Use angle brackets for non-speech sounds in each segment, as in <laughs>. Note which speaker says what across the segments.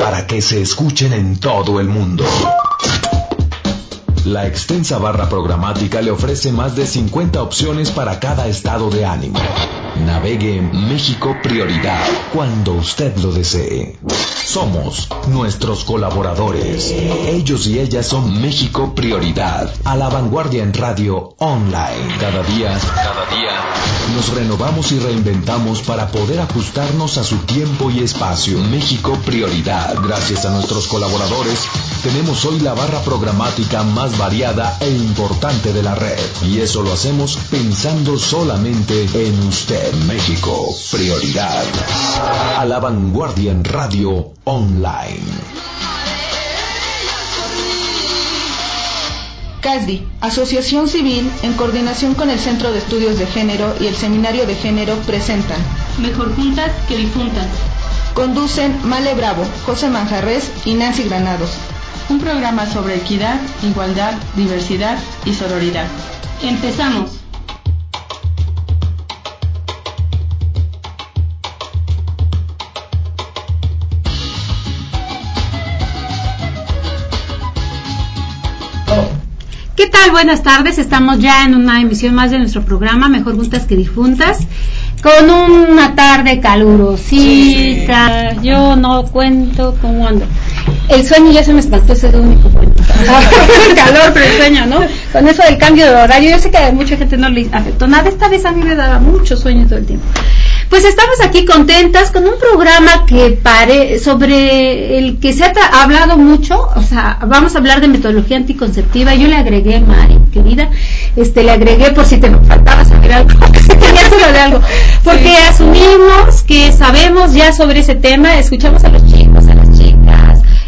Speaker 1: Para que se escuchen en todo el mundo. La extensa barra programática le ofrece más de 50 opciones para cada estado de ánimo. Navegue México Prioridad cuando usted lo desee. Somos nuestros colaboradores. Ellos y ellas son México Prioridad. A la vanguardia en radio online. Cada día, cada día, nos renovamos y reinventamos para poder ajustarnos a su tiempo y espacio. México Prioridad. Gracias a nuestros colaboradores, tenemos hoy la barra programática más variada e importante de la red. Y eso lo hacemos pensando solamente en usted. México, prioridad. A la vanguardia en radio online.
Speaker 2: CASDI, Asociación Civil, en coordinación con el Centro de Estudios de Género y el Seminario de Género, presentan
Speaker 3: Mejor juntas que difuntas.
Speaker 2: Conducen Male Bravo, José Manjarres y Nancy Granados.
Speaker 3: Un programa sobre equidad, igualdad, diversidad y sororidad. Empezamos.
Speaker 4: ¿Qué tal? Buenas tardes. Estamos ya en una emisión más de nuestro programa Mejor Juntas que Difuntas. Con una tarde calurosita. Yo no cuento cómo ando. El sueño ya se me espantó, ese es el único cuento. <laughs> el calor, pero el sueño, ¿no? Con eso del cambio de horario, yo sé que a mucha gente no le afectó nada. Esta vez a mí me daba mucho sueño todo el tiempo. Pues estamos aquí contentas con un programa que pare, sobre el que se ha hablado mucho, o sea, vamos a hablar de metodología anticonceptiva. Yo le agregué, Mari, querida, este, le agregué por si te faltaba saber algo, <laughs> de algo, porque asumimos que sabemos ya sobre ese tema, escuchamos a los chicos,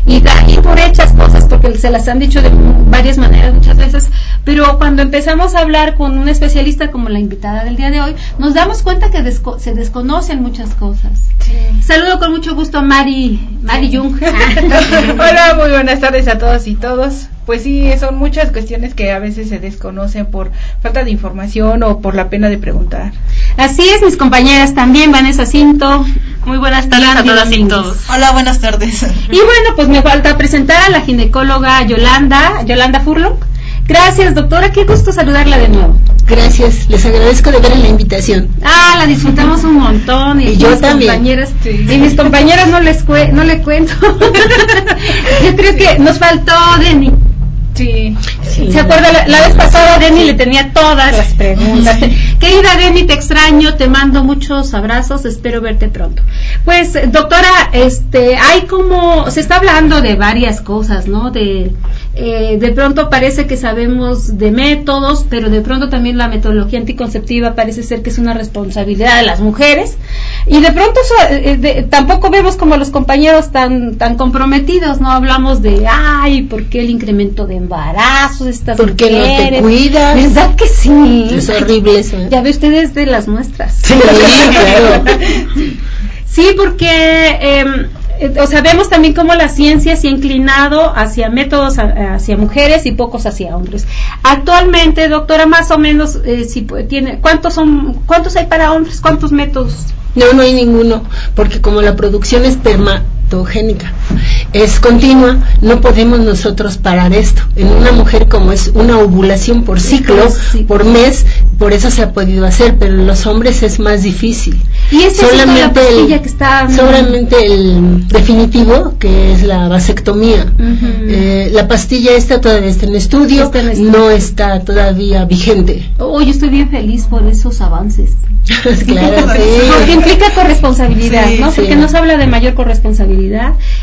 Speaker 4: y da ahí por hechas cosas porque se las han dicho de varias maneras muchas veces, pero cuando empezamos a hablar con un especialista como la invitada del día de hoy, nos damos cuenta que desco se desconocen muchas cosas. Sí. Saludo con mucho gusto a Mari, Mari Jung. <laughs>
Speaker 5: Hola, muy buenas tardes a todos y todos. Pues sí, son muchas cuestiones que a veces se desconocen por falta de información o por la pena de preguntar.
Speaker 4: Así es, mis compañeras también, Vanessa Cinto.
Speaker 6: Muy buenas tardes a todas y todos.
Speaker 7: Hola, buenas tardes.
Speaker 4: Y bueno, pues me falta presentar a la ginecóloga Yolanda, Yolanda Furlong. Gracias, doctora. Qué gusto saludarla de nuevo.
Speaker 8: Gracias, les agradezco de ver la invitación.
Speaker 4: Ah, la disfrutamos un montón.
Speaker 8: Y, y yo también.
Speaker 4: Compañeras, sí. Y mis compañeras no les cue no le cuento. <laughs> yo creo que nos faltó Denny.
Speaker 5: Sí.
Speaker 4: sí. ¿Se acuerda? La, la, vez pasada Denny le tenía todas las preguntas. Querida Denny, te extraño, te mando muchos abrazos, espero verte pronto. Pues, doctora, este, hay como, se está hablando de varias cosas, ¿no? De, eh, de pronto parece que sabemos de métodos, pero de pronto también la metodología anticonceptiva parece ser que es una responsabilidad de las mujeres. Y de pronto eh, de, tampoco vemos como los compañeros tan, tan comprometidos, ¿no? Hablamos de, ay, ¿por qué el incremento de embarazos? Estas
Speaker 8: ¿Por qué no te cuidas?
Speaker 4: ¿Verdad que sí?
Speaker 8: Es horrible eso. ¿eh?
Speaker 4: Ya ve ustedes de las muestras.
Speaker 8: Sí, claro. <laughs>
Speaker 4: sí, porque... Eh, o sea, vemos también cómo la ciencia se ha inclinado hacia métodos hacia mujeres y pocos hacia hombres. Actualmente, doctora, más o menos, eh, si tiene, ¿cuántos son, cuántos hay para hombres? ¿Cuántos métodos?
Speaker 8: No, no hay ninguno, porque como la producción espermatogénica es continua, no podemos nosotros parar esto. En una mujer como es una ovulación por ciclo, sí. por mes, por eso se ha podido hacer, pero en los hombres es más difícil.
Speaker 4: Y este
Speaker 8: solamente
Speaker 4: es
Speaker 8: el,
Speaker 4: que está
Speaker 8: solamente el definitivo, que es la vasectomía. Uh -huh. eh, la pastilla esta todavía está en estudio,
Speaker 4: está en estudio.
Speaker 8: no está todavía vigente.
Speaker 4: Oh, yo estoy bien feliz por esos avances. <laughs>
Speaker 8: claro, <laughs> sí.
Speaker 4: Porque implica corresponsabilidad,
Speaker 8: Sí,
Speaker 4: ¿no? Porque nos habla de mayor corresponsabilidad.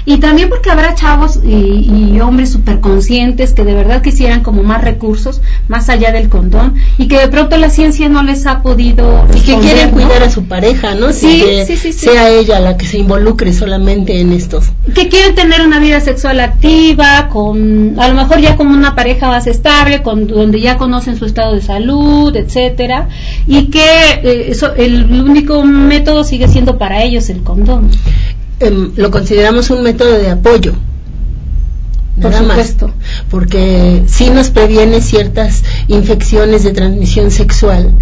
Speaker 4: Y también porque habrá chavos y, hombres súper conscientes que de verdad quisieran como más recursos más allá del condón y que de pronto la ciencia no les ha podido
Speaker 8: y que quieren cuidar a su pareja, ¿no? Sí, sí, sí, sea ella la que se involucre solamente en estos.
Speaker 4: Que quieren tener una vida sexual activa, con a lo mejor ya como una pareja más estable, con donde ya conocen su estado de salud, etcétera, y que eh, eso, el único método sigue siendo para ellos el condón.
Speaker 8: Em, lo consideramos un método de apoyo.
Speaker 4: Por supuesto.
Speaker 8: porque sí nos previene ciertas infecciones de transmisión sexual,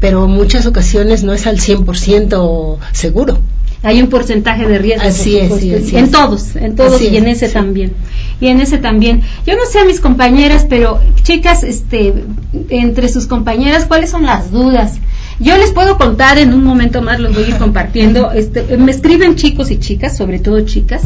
Speaker 8: pero en muchas ocasiones no es al 100% seguro
Speaker 4: hay un porcentaje de riesgo.
Speaker 8: Así es,
Speaker 4: en todos, en todos y en ese también. Y en ese también. Yo no sé a mis compañeras, pero chicas, este, entre sus compañeras, ¿cuáles son las dudas? Yo les puedo contar en un momento más, los voy a ir compartiendo. <laughs> Este, me escriben chicos y chicas, sobre todo chicas,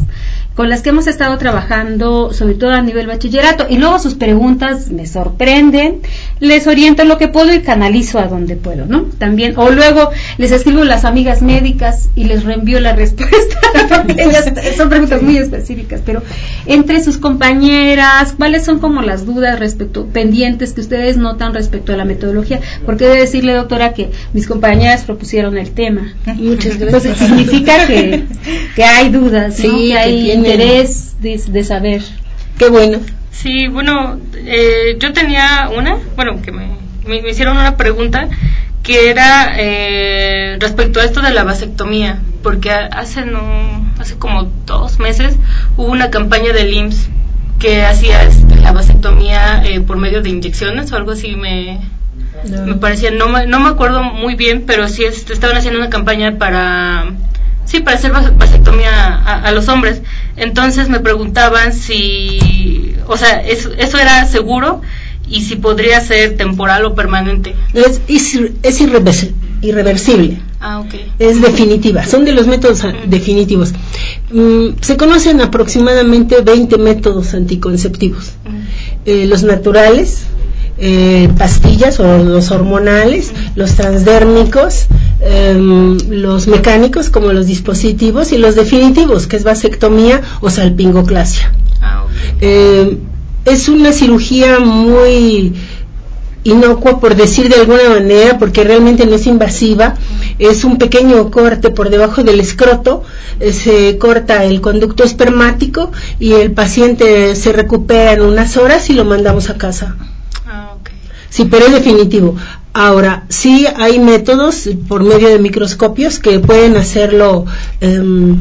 Speaker 4: con las que hemos estado trabajando, sobre todo a nivel bachillerato, y luego sus preguntas me sorprenden, les oriento lo que puedo y canalizo a donde puedo, ¿no? También, o luego les escribo las amigas médicas y les reenvío la respuesta, <laughs> porque ellas son preguntas muy específicas, pero entre sus compañeras, ¿cuáles son como las dudas respecto, pendientes que ustedes notan respecto a la metodología? Porque debe decirle, doctora, que mis compañeras propusieron el tema.
Speaker 8: Muchas <laughs> gracias.
Speaker 4: Entonces significa que, que hay dudas, que hay interés de, saber.
Speaker 8: Qué bueno.
Speaker 6: Sí, bueno, eh, yo tenía una, bueno, que me, me, hicieron una pregunta que era eh, respecto a esto de la vasectomía, porque hace no, hace como dos meses hubo una campaña del IMSS que hacía este, la vasectomía eh, por medio de inyecciones o algo así me, me parecía, no, no me acuerdo muy bien, pero sí este, estaban haciendo una campaña para Sí, para hacer vasectomía a, los hombres. Entonces me preguntaban si, o sea, eso era seguro y si podría ser temporal o permanente.
Speaker 8: Es, es, irreversible.
Speaker 6: Ah, ok.
Speaker 8: Es definitiva, son de los métodos definitivos. Mm, se conocen aproximadamente 20 métodos anticonceptivos. Eh, los naturales, eh, pastillas o los hormonales, los transdérmicos, em, los mecánicos como los dispositivos y los definitivos, que es vasectomía o salpingoclasia. Ah, em, es una cirugía muy inocua, por decir de alguna manera, porque realmente no es invasiva. Es un pequeño corte por debajo del escroto, eh, se corta el conducto espermático y el paciente se recupera en unas horas y lo mandamos a casa. Sí, pero es definitivo. Ahora, sí hay métodos por medio de microscopios que pueden hacerlo, em,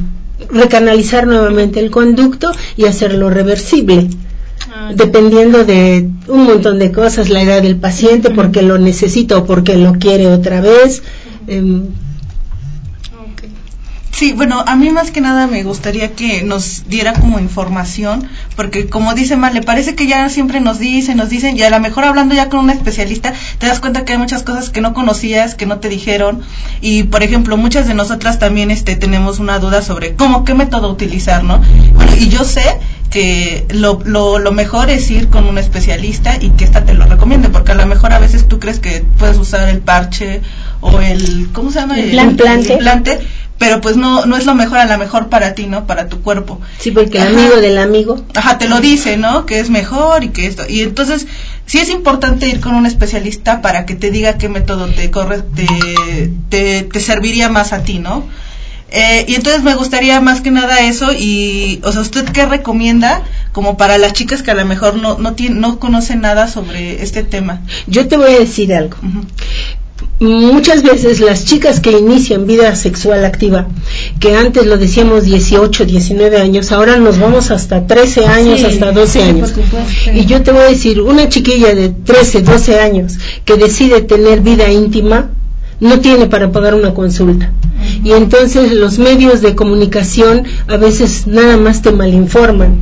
Speaker 8: recanalizar nuevamente el conducto y hacerlo reversible. Ah, dependiendo de un montón de cosas, la edad del paciente, porque lo necesita o porque lo quiere otra vez.
Speaker 5: Sí, bueno, a mí más que nada me gustaría que nos diera como información, porque como dice Mal, le parece que ya siempre nos dicen, nos dicen, y a lo mejor hablando ya con un especialista, te das cuenta que hay muchas cosas que no conocías, que no te dijeron, y por ejemplo, muchas de nosotras también este, tenemos una duda sobre cómo, qué método utilizar, ¿no? Bueno, y yo sé que lo, lo, lo mejor es ir con un especialista y que ésta te lo recomiende, porque a lo mejor a veces tú crees que puedes usar el parche o el, ¿cómo se llama?
Speaker 4: El, implante.
Speaker 5: implante pero pues no no es lo mejor a lo mejor para ti, ¿no? Para tu cuerpo.
Speaker 8: Sí, porque el amigo del amigo.
Speaker 5: Ajá, te lo dice, ¿no? Que es mejor y que esto. Y entonces sí es importante ir con un especialista para que te diga qué método te corre, te, te, serviría más a ti, ¿no? Eh, y entonces me gustaría más que nada eso y, o sea, ¿usted qué recomienda como para las chicas que a lo mejor no, no, no conocen nada sobre este tema?
Speaker 8: Yo te voy a decir algo muchas veces las chicas que inician vida sexual activa, que antes lo decíamos 18, 19 años, ahora nos vamos hasta 13 años, hasta 12 años. Y yo te voy a decir, una chiquilla de 13, 12 años que decide tener vida íntima, no tiene para pagar una consulta. Y entonces los medios de comunicación a veces nada más te malinforman.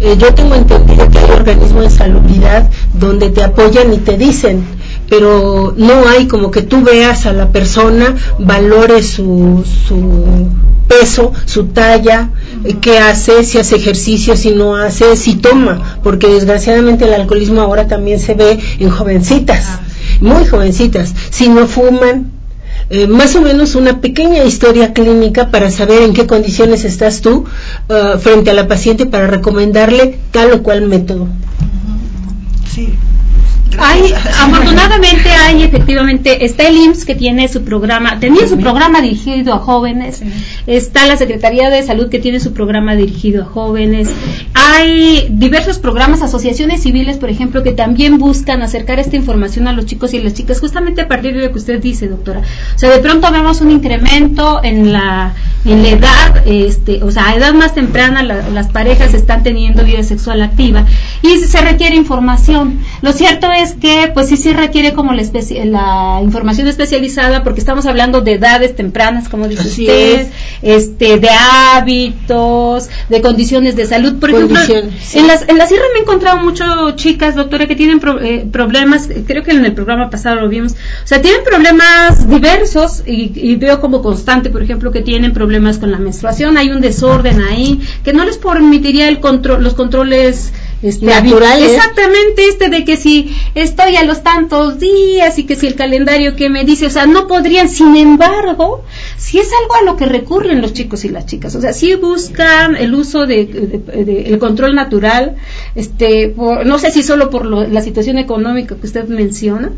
Speaker 8: Eh, yo tengo entendido que hay organismos de salubridad donde te apoyan y te dicen, pero no hay como que tú veas a la persona, valores su, su peso, su talla, eh, qué hace, si hace ejercicio, si no hace, si toma, porque desgraciadamente el alcoholismo ahora también se ve en jovencitas, muy jovencitas, si no fuman, eh, más o menos una pequeña historia clínica para saber en qué condiciones estás tú uh, frente a la paciente para recomendarle tal o cual método.
Speaker 4: Sí. Hay, afortunadamente hay efectivamente, está el IMSS que tiene su programa, tenía su programa dirigido a jóvenes, está la Secretaría de Salud que tiene su programa dirigido a jóvenes, hay diversos programas, asociaciones civiles, por ejemplo, que también buscan acercar esta información a los chicos y las chicas, justamente a partir de lo que usted dice, doctora. O sea, de pronto vemos un incremento en la, en la edad, este, o sea, a edad más temprana las parejas están teniendo vida sexual activa y se requiere información. Lo cierto es que pues sí sí requiere como la, la información especializada porque estamos hablando de edades tempranas, como dice usted, este de hábitos, de condiciones de salud. Por ejemplo, en las en la sierra me he encontrado mucho chicas, doctora, que tienen eh, problemas, creo que en el programa pasado lo vimos, o sea, tienen problemas diversos y, veo como constante, por ejemplo, que tienen problemas con la menstruación, hay un desorden ahí que no les permitiría el control los controles este,
Speaker 8: naturales.
Speaker 4: Exactamente, este de que si estoy a los tantos días y que si el calendario que me dice, o sea, no podrían, sin embargo, si es algo a lo que recurren los chicos y las chicas, o sea, si buscan el uso de, el control natural, este, no sé si solo por la situación económica que usted menciona,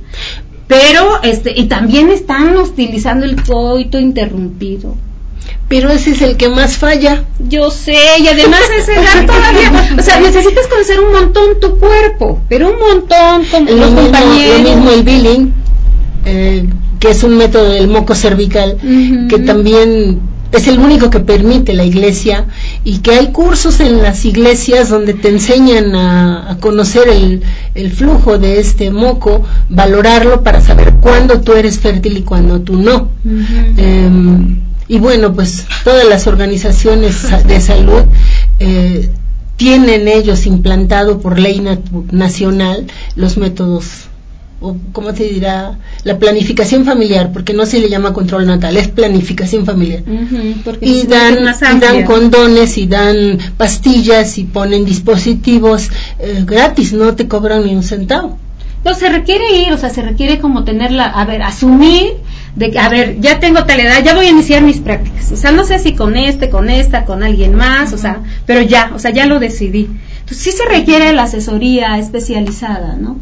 Speaker 4: pero este, y también están utilizando el coito interrumpido
Speaker 8: pero ese es el que más falla.
Speaker 4: Yo sé, y además ese edad <laughs> todavía, o sea, necesitas conocer un montón tu cuerpo, pero un montón con
Speaker 8: los compañeros. Lo mismo el billing, eh, que es un método del moco cervical, que también es el único que permite la iglesia y que hay cursos en las iglesias donde te enseñan a, conocer el, el, flujo de este moco, valorarlo para saber cuándo tú eres fértil y cuándo tú no. Y bueno, pues todas las organizaciones de salud eh, tienen ellos implantado por ley nacional los métodos o cómo se dirá la planificación familiar porque no se le llama control natal es planificación familiar. Y, dan, dan condones y dan pastillas y ponen dispositivos eh, gratis no te cobran ni un centavo.
Speaker 4: No se requiere ir o sea se requiere como tenerla a ver asumir de que, a ver, ya tengo tal edad, ya voy a iniciar mis prácticas. O sea, no sé si con este, con esta, con alguien más, o sea, pero ya, o sea, ya lo decidí. Entonces sí se requiere la asesoría especializada, ¿no?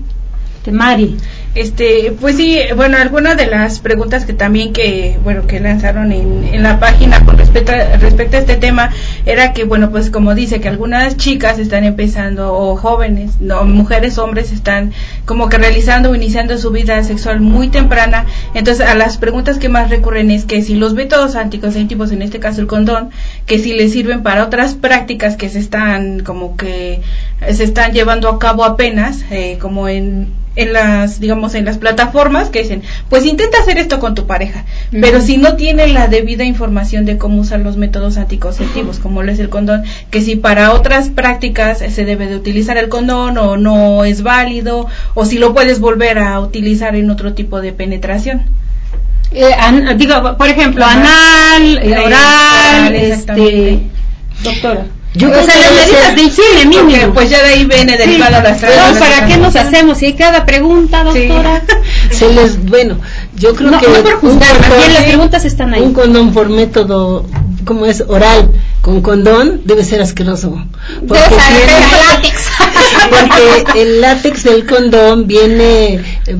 Speaker 4: De Mari.
Speaker 7: Este, pues sí, bueno, algunas de las preguntas que también que, bueno, que lanzaron en, en la página con respecto a, respecto a este tema era que, bueno, pues como dice que algunas chicas están empezando o jóvenes, no, mujeres, hombres están como que realizando o iniciando su vida sexual muy temprana. Entonces, a las preguntas que más recurren es que si los métodos anticonceptivos, en este caso el condón, que si les sirven para otras prácticas que se están como que se están llevando a cabo apenas, eh, como en en las, digamos, en las plataformas que dicen, pues intenta hacer esto con tu pareja, pero si no tiene la debida información de cómo usar los métodos anticonceptivos, como lo es el condón, que si para otras prácticas se debe de utilizar el condón o no es válido, o si lo puedes volver a utilizar en otro tipo de penetración.
Speaker 4: Eh, digo, por ejemplo, anal, eh, oral, este, doctora.
Speaker 7: Yo o sea, las medidas de higiene mínimo.
Speaker 4: pues ya de ahí viene derivada las No, ¿para qué nos hacemos? Si hay cada pregunta, doctora. <laughs>
Speaker 8: Se les, bueno, yo creo que.
Speaker 4: No por juzgar, las preguntas están ahí.
Speaker 8: Un condón por método, como es oral, con condón, debe ser asqueroso. Porque, tiene, el látex. Porque el látex del condón viene. Eh,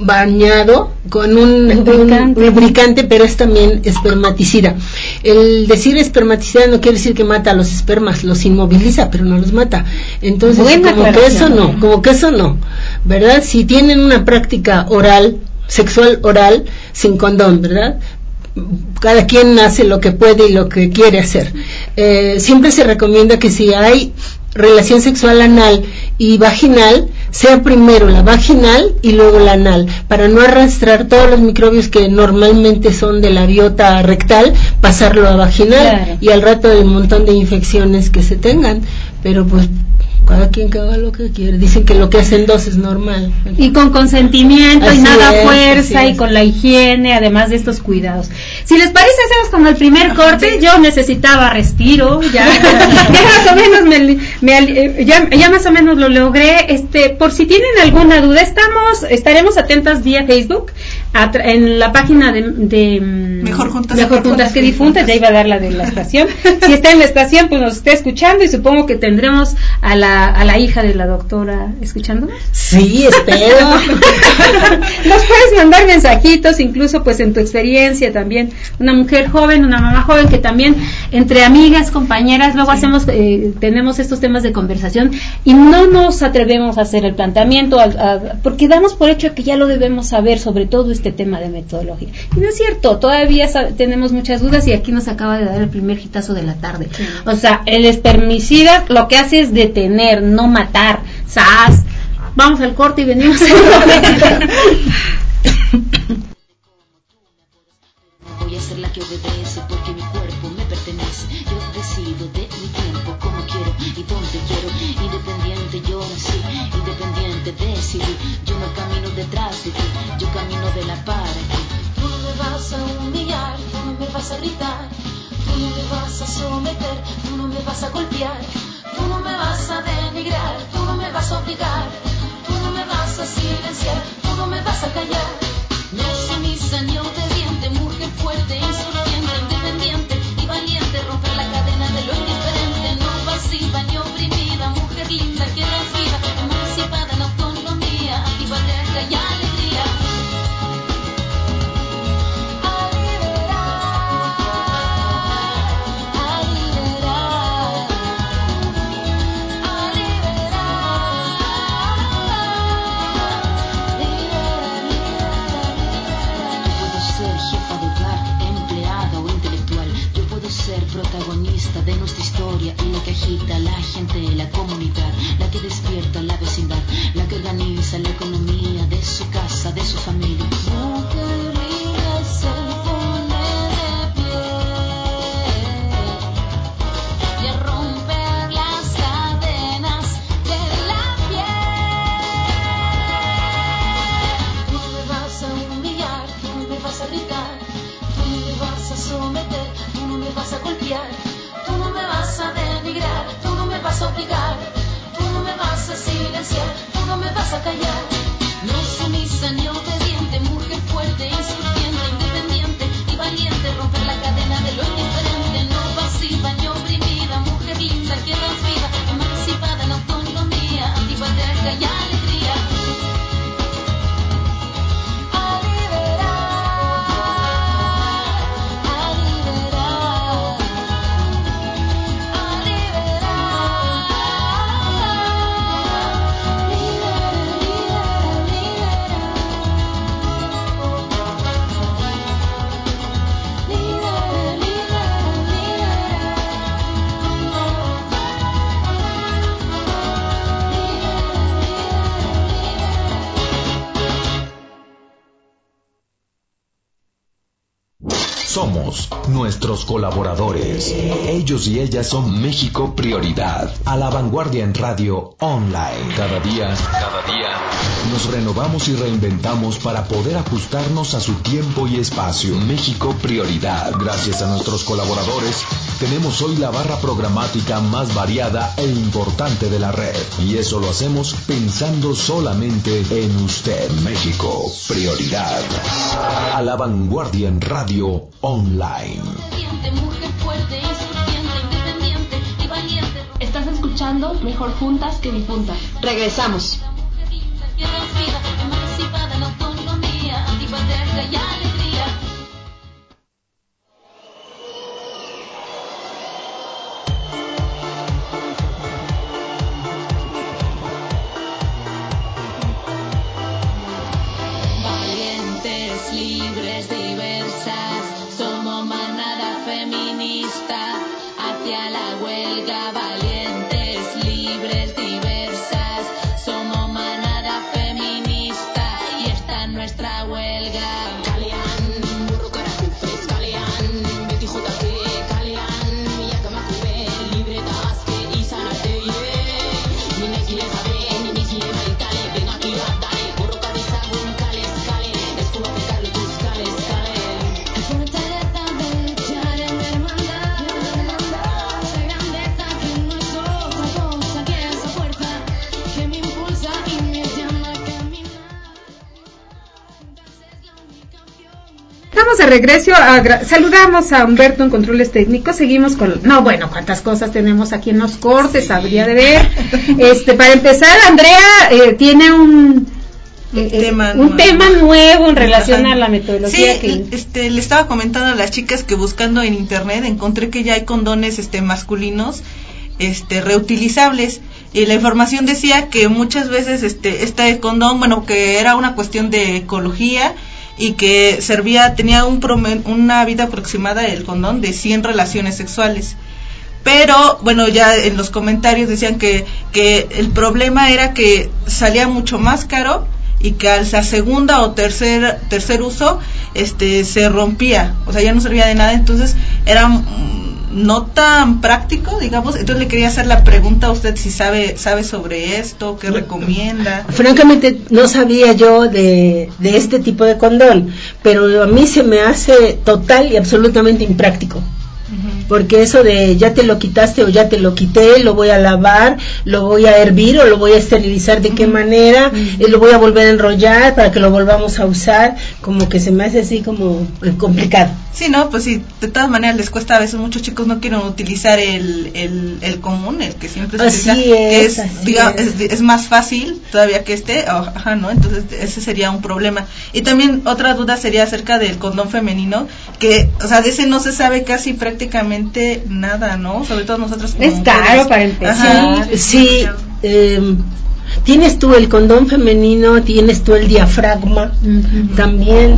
Speaker 8: bañado con un lubricante. pero es también espermaticida. El decir espermaticida no quiere decir que mata a los espermas, los inmoviliza, pero no los mata. Entonces, como que eso no, como que eso no, ¿verdad? Si tienen una práctica oral, sexual oral, sin condón, ¿verdad? cada quien hace lo que puede y lo que quiere hacer. Eh, siempre se recomienda que si hay relación sexual anal y vaginal, sea primero la vaginal y luego la anal, para no arrastrar todos los microbios que normalmente son de la biota rectal, pasarlo a vaginal y al rato del montón de infecciones que se tengan. Pero pues cada quien que haga lo que quiere. Dicen que lo que hacen dos es normal.
Speaker 4: Y con consentimiento y nada fuerza y con la higiene, además de estos cuidados. Si les parece, hacemos como el primer corte. Yo necesitaba respiro, ya, <laughs> ya más o menos me, eh, ya, ya, más o menos lo logré. Este, por si tienen alguna duda, estamos, estaremos atentas vía Facebook en la página de,
Speaker 5: mm, Mejor Juntas,
Speaker 4: Mejor juntas que Difuntas, ya iba a dar la de la estación. <laughs> si está en la estación, pues nos está escuchando y supongo que tendremos a la, a la hija de la doctora escuchando.
Speaker 8: Sí, espero. <laughs>
Speaker 4: nos puedes mandar mensajitos, incluso pues en tu experiencia también. Una mujer joven, una mamá joven que también entre amigas, compañeras, luego hacemos, eh, tenemos estos temas de conversación y no nos atrevemos a hacer el planteamiento porque damos por hecho que ya lo debemos saber sobre todo este tema de metodología. Y no es cierto, todavía tenemos muchas dudas y aquí nos acaba de dar el primer hitazo de la tarde. O sea, el espermicida lo que hace es detener, no matar. ¡Sas! Vamos al corte y venimos.
Speaker 9: Voy a ser la que obedece porque mi cuerpo me pertenece. Yo decido de mi tiempo como quiero y donde quiero. Independiente yo nací, independiente decidí. Detrás de ti, yo camino de la para Tú no me vas a humillar, tú no me vas a gritar. Tú no me vas a someter, tú no me vas a golpear. Tú no me vas a denigrar, tú no me vas a obligar. Tú no me vas a silenciar, tú no me vas a callar. No
Speaker 1: nuestros colaboradores. Ellos y ellas son México Prioridad, a la vanguardia en radio online. Cada día, cada día, nos renovamos y reinventamos para poder ajustarnos a su tiempo y espacio. México Prioridad. Gracias a nuestros colaboradores, tenemos hoy la barra programática más variada e importante de la red. Y eso lo hacemos pensando solamente en usted. México Prioridad. A la vanguardia en radio online.
Speaker 10: Estás escuchando Mejor Juntas que Difuntas.
Speaker 11: Regresamos.
Speaker 4: De regreso. A saludamos a Humberto en controles técnicos. Seguimos con. No, bueno, cuántas cosas tenemos aquí en los cortes, habría de ver. Este, para empezar, Andrea eh, tiene un.
Speaker 5: Un, tema,
Speaker 4: un
Speaker 5: nuevo.
Speaker 4: tema nuevo en relación a la metodología
Speaker 5: sí,
Speaker 4: que
Speaker 5: este le estaba comentando a las chicas que buscando en internet encontré que ya hay condones este masculinos este reutilizables y la información decía que muchas veces este este condón bueno que era una cuestión de ecología y que servía tenía un promen- una vida aproximada el condón de 100 relaciones sexuales. Pero bueno ya en los comentarios decían que que el problema era que salía mucho más caro y que al segunda o tercer tercer uso este se rompía. O sea ya no servía de nada. Entonces era no tan práctico digamos. Entonces le quería hacer la pregunta a usted si sabe sabe sobre esto qué recomienda.
Speaker 8: Francamente no sabía yo de, de este tipo de condón, pero a mí se me hace total y absolutamente impráctico. Porque eso de ya te lo quitaste o ya te lo quité, lo voy a lavar, lo voy a hervir o lo voy a esterilizar de qué manera, y lo voy a volver a enrollar para que lo volvamos a usar, como que se me hace así como eh, complicado.
Speaker 5: Sí, no, pues sí, de todas maneras les cuesta a veces, muchos chicos no quieren utilizar el, el, el común, el que siempre se
Speaker 8: Así
Speaker 5: utiliza, que
Speaker 8: es,
Speaker 5: es,
Speaker 8: es.
Speaker 5: es, es más fácil todavía que este, ah, ajá, ¿no? Entonces ese sería un problema. Y también otra duda sería acerca del condón femenino, que, o sea, de ese no se sabe casi prácticamente nada, ¿no? Sobre todo nosotros como
Speaker 4: Es caro
Speaker 5: mujeres.
Speaker 4: para empezar.
Speaker 5: Ajá.
Speaker 8: Sí, eh, tienes tú el condón femenino, tienes tú el diafragma, también.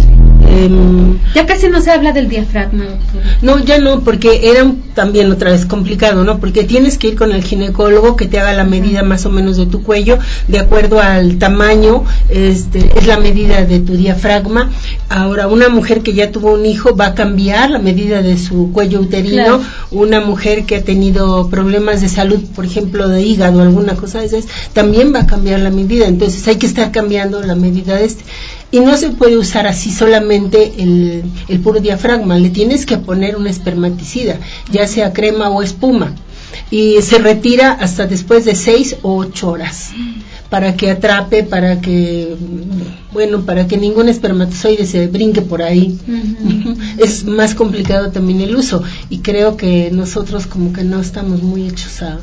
Speaker 8: Em,
Speaker 4: ya casi no se habla del diafragma. doctora.
Speaker 8: no, ya no, porque era un- también otra vez complicado, ¿no? Porque tienes que ir con el ginecólogo que te haga la medida más o menos de tu cuello, de acuerdo al tamaño, este, es la medida de tu diafragma. Ahora, una mujer que ya tuvo un hijo va a cambiar la medida de su cuello uterino.
Speaker 4: Claro.
Speaker 8: Una mujer que ha tenido problemas de salud, por ejemplo, de hígado, alguna cosa de esas, también va a cambiar la medida. Entonces, hay que estar cambiando la medida de este. Y no se puede usar así solamente el, el puro diafragma, le tienes que poner un espermaticida, ya sea crema o espuma. Y se retira hasta después de seis o ocho horas para que atrape, para que, bueno, para que ningún espermatozoide se brinque por ahí. <laughs> Es más complicado también el uso y creo que nosotros como que no estamos muy hechos a,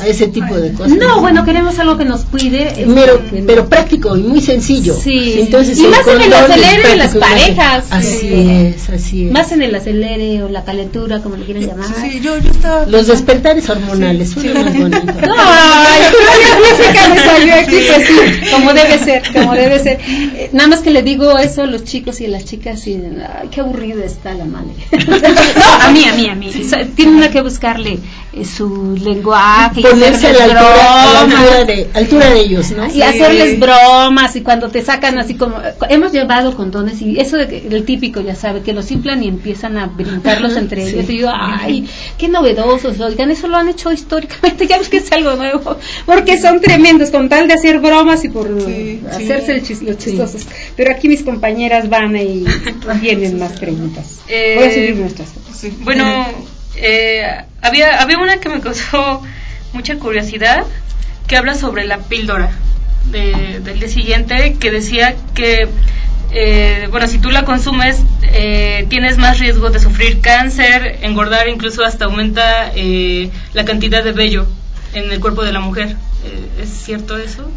Speaker 8: a ese tipo de cosas.
Speaker 4: No, bueno, queremos algo que nos cuide. este,
Speaker 8: pero, práctico y muy sencillo.
Speaker 4: Sí.
Speaker 8: Entonces,
Speaker 4: Y más en el acelere de las parejas.
Speaker 8: Así
Speaker 4: Sí.
Speaker 8: es, así es.
Speaker 4: Más en el acelere o la calentura, como le quieran llamar.
Speaker 5: Sí, yo, yo estaba...
Speaker 8: Los despertares hormonales, suena muy bonito. <laughs>
Speaker 4: Ay, <laughs> la música me salió aquí, pues sí, como debe ser, como debe ser. Eh, nada más que le digo eso a los chicos y a las chicas y ay, qué aburrida está la madre. <laughs> No, a mí, a mí, a mí. Tiene una que buscarle su lenguaje y
Speaker 8: Ponerse a la
Speaker 4: hacerles
Speaker 8: altura, a la
Speaker 4: bromas.
Speaker 8: altura de, altura de ellos, ¿no?
Speaker 4: Y hacerles bromas y cuando te sacan así como hemos llevado condones y eso de que, el típico ya sabe que los inflan y empiezan a brincarlos entre
Speaker 8: Sí.
Speaker 4: ellos y yo ay qué novedosos oigan eso lo han hecho históricamente <laughs> ya ves que es algo nuevo porque son tremendos con tal de hacer bromas y por
Speaker 5: Sí,
Speaker 4: hacerse el chis- los chistosos. Pero aquí mis compañeras van y <laughs> tienen más preguntas.
Speaker 6: Eh,
Speaker 4: voy a subir nuestras
Speaker 5: Sí.
Speaker 6: Bueno, eh, había, había una que me causó mucha curiosidad que habla sobre la píldora de- del día siguiente que decía que, eh, bueno, si tú la consumes eh, tienes más riesgo de sufrir cáncer, engordar, incluso hasta aumenta eh, la cantidad de vello en el cuerpo de la mujer. ¿Es cierto eso?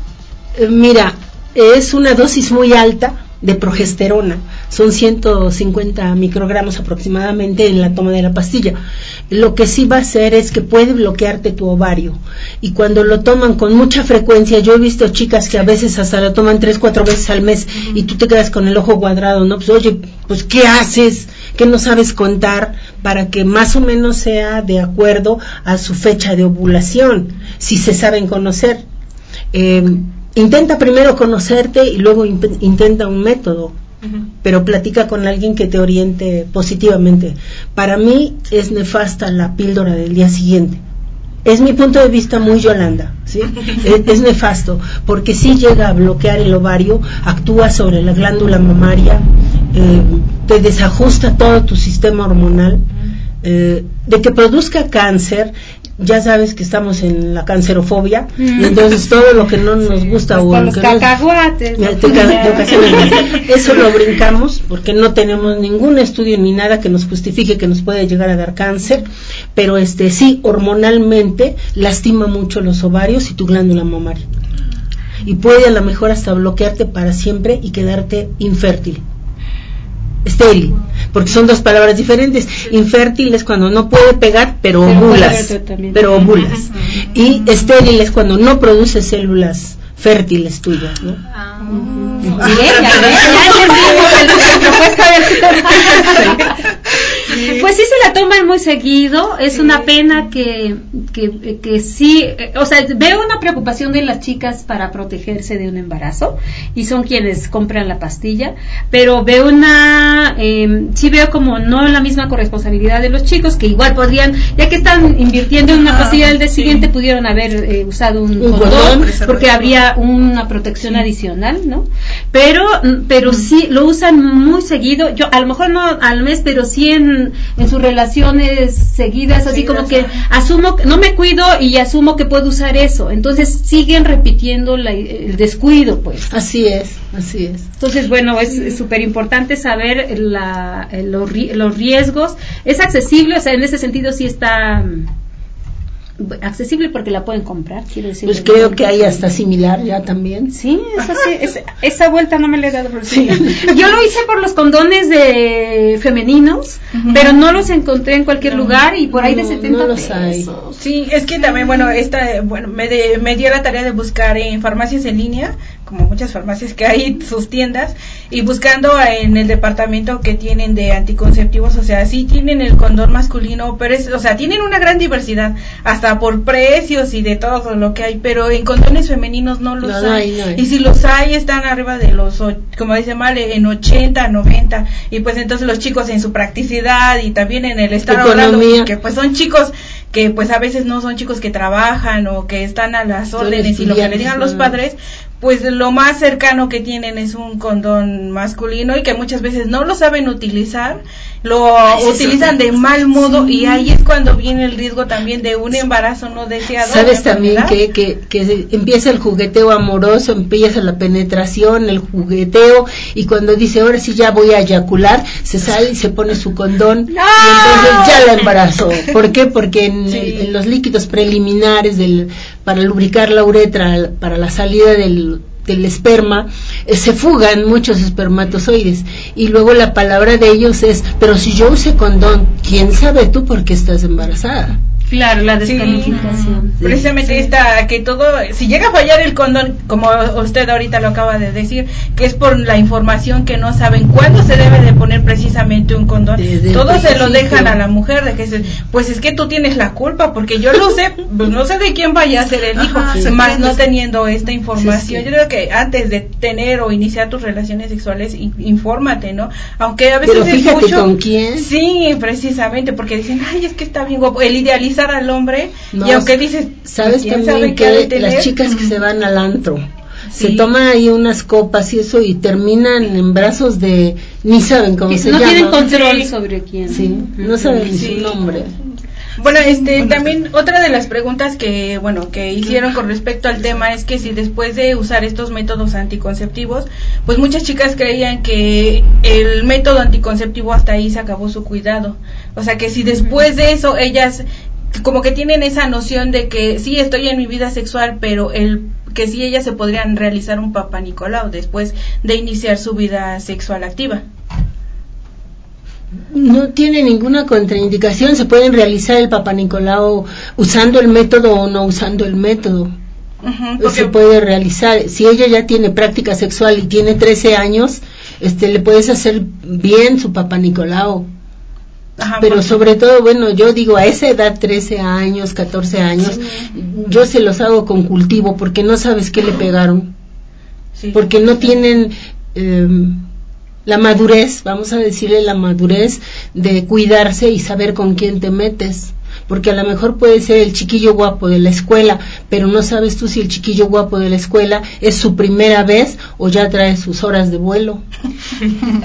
Speaker 8: Mira, es una dosis muy alta de progesterona, son 150 microgramos aproximadamente en la toma de la pastilla. Lo que sí va a hacer es que puede bloquearte tu ovario y cuando lo toman con mucha frecuencia, yo he visto chicas que a veces hasta lo toman tres, cuatro veces al mes y tú te quedas con el ojo cuadrado, ¿no? Pues oye, pues ¿qué haces? ¿Qué no sabes contar para que más o menos sea de acuerdo a su fecha de ovulación, si se saben conocer? Eh, intenta primero conocerte y luego intenta un método, pero platica con alguien que te oriente positivamente. Para mí es nefasta la píldora del día siguiente. Es mi punto de vista muy Yolanda, ¿sí? <laughs> es, es nefasto, porque si llega a bloquear el ovario, actúa sobre la glándula mamaria, eh, te desajusta todo tu sistema hormonal, eh, de que produzca cáncer, ya sabes que estamos en la cancerofobia
Speaker 4: Mm.
Speaker 8: y entonces todo lo que no nos gusta o
Speaker 4: Hasta
Speaker 8: lo
Speaker 4: los cacahuates.
Speaker 8: Eso lo brincamos porque no tenemos ningún estudio ni nada que nos justifique que nos puede llegar a dar cáncer pero este sí hormonalmente lastima mucho los ovarios y tu glándula mamaria y puede a lo mejor hasta bloquearte para siempre y quedarte infértil estéril porque son dos palabras diferentes infértil es cuando no puede pegar pero ovulas pero ovulas y estéril es cuando no produce células fértiles tuyas ¿no?
Speaker 4: Ya, ya, ya propuesta Pues sí se la toman muy seguido, es una pena que, que, que sí, eh, o sea, veo una preocupación de las chicas para protegerse de un embarazo y son quienes compran la pastilla, pero veo una, eh, sí veo como no la misma corresponsabilidad de los chicos que igual podrían, ya que están invirtiendo en una pastilla del día siguiente, pudieron haber eh, usado un,
Speaker 8: Un
Speaker 4: condón,
Speaker 8: condón,
Speaker 4: porque habría una protección adicional, ¿no? Pero, pero sí lo usan muy seguido. Yo, a lo mejor no al mes, pero sí en, en sus relaciones seguidas, así como que asumo, que- no me cuido y asumo que puedo usar eso. Entonces siguen repitiendo la- el descuido, pues.
Speaker 8: así es así es
Speaker 4: Entonces, bueno, es súper importante saber la, los, los riesgos. Es accesible, o sea, en ese sentido sí está accesible porque la pueden comprar, quiero decir.
Speaker 8: pues creo que hay hasta similar ya también
Speaker 4: Sí, esa, sí, es- esa vuelta no me la he dado por sí. Yo lo hice por los condones de femeninos, pero no los encontré en cualquier lugar y por ahí de
Speaker 8: No,
Speaker 4: 70
Speaker 8: no los hay.
Speaker 7: Sí, es que también, bueno, esta, bueno, me, de- me dio la tarea de buscar en farmacias en línea, como muchas farmacias que hay, sus tiendas, y buscando en el departamento que tienen de anticonceptivos, o sea, sí tienen el condón masculino, pero es, o sea, tienen una gran diversidad, hasta por precios y de todo lo que hay, pero en condones femeninos no los
Speaker 8: No,
Speaker 7: hay.
Speaker 8: hay, no hay.
Speaker 7: Y si los hay, están arriba de los, como dice Male, en 80, 90, y pues entonces los chicos en su practicidad y también en el estar hablando, que pues son chicos que pues a veces no son chicos que trabajan o que están a las órdenes y lo que le digan los padres, pues lo más cercano que tienen es un condón masculino y que muchas veces no lo saben utilizar, lo utilizan de mal modo y ahí es cuando viene el riesgo también de un embarazo no deseado.
Speaker 8: Sabes también que, que, que empieza el jugueteo amoroso, empieza la penetración, el jugueteo, y cuando dice ahora sí ya voy a eyacular, se sale y se pone su condón, y entonces ya la embarazó. ¿Por qué? Porque en, en los líquidos preliminares del, para lubricar la uretra, para la salida del del esperma, eh, se fugan muchos espermatozoides y luego la palabra de ellos es, pero si yo use condón, ¿quién sabe tú por qué estás embarazada?
Speaker 4: Claro, la
Speaker 7: Sí.
Speaker 4: descalificación.
Speaker 7: Precisamente esta, que todo, si llega a fallar el condón, como usted ahorita lo acaba de decir, que es por la información que no saben cuándo se debe de poner precisamente un condón,
Speaker 8: Desde
Speaker 7: todos se lo dejan a la mujer, de que se- pues es que tú tienes la culpa, porque yo lo sé, <laughs> pues no sé de quién vaya a ser el hijo,
Speaker 5: Ajá,
Speaker 7: más no teniendo esta información.
Speaker 8: Sí, sí.
Speaker 7: Yo creo que antes de tener o iniciar tus relaciones sexuales, in- infórmate, ¿no? Aunque a veces
Speaker 8: Pero
Speaker 7: es mucho-
Speaker 8: con quién.
Speaker 7: Sí, precisamente, porque dicen, ay, es que está bien guapo. El idealizar al hombre,
Speaker 8: No,
Speaker 7: y aunque dices,
Speaker 8: Sabes
Speaker 7: ¿quién
Speaker 8: también
Speaker 7: sabe
Speaker 8: que las chicas que se van al antro se toman ahí unas copas y eso y terminan en brazos de ni saben cómo se
Speaker 4: no
Speaker 8: llama.
Speaker 4: tienen control
Speaker 7: Sí.
Speaker 4: sobre quién.
Speaker 8: Sí, no saben ni
Speaker 7: Sí.
Speaker 8: su nombre.
Speaker 7: Bueno, este, también otra de las preguntas que, bueno, que hicieron con respecto al tema es que si después de usar estos métodos anticonceptivos, pues muchas chicas creían que el método anticonceptivo hasta ahí se acabó su cuidado. O sea, que si después de eso ellas como que tienen esa noción de que sí estoy en mi vida sexual, pero el que sí ellas se podrían realizar un papá Nicolau después de iniciar su vida sexual activa.
Speaker 8: No tiene ninguna contraindicación, se pueden realizar el Papa Nicolau usando el método o no usando el método.
Speaker 7: Ujú,
Speaker 8: se
Speaker 7: porque-
Speaker 8: puede realizar. Si ella ya tiene práctica sexual y tiene 13 años, este le puedes hacer bien su Papa Nicolau.
Speaker 7: Ajá,
Speaker 8: Pero
Speaker 7: porque-
Speaker 8: sobre todo, bueno, yo digo, a esa edad, 13 años, 14 años, yo se los hago con cultivo porque no sabes qué le pegaron,
Speaker 7: sí.
Speaker 8: porque no tienen eh, la madurez, vamos a decirle la madurez de cuidarse y saber con quién te metes. Porque a lo mejor puede ser el chiquillo guapo de la escuela, pero no sabes tú si el chiquillo guapo de la escuela es su primera vez o ya trae sus horas de vuelo.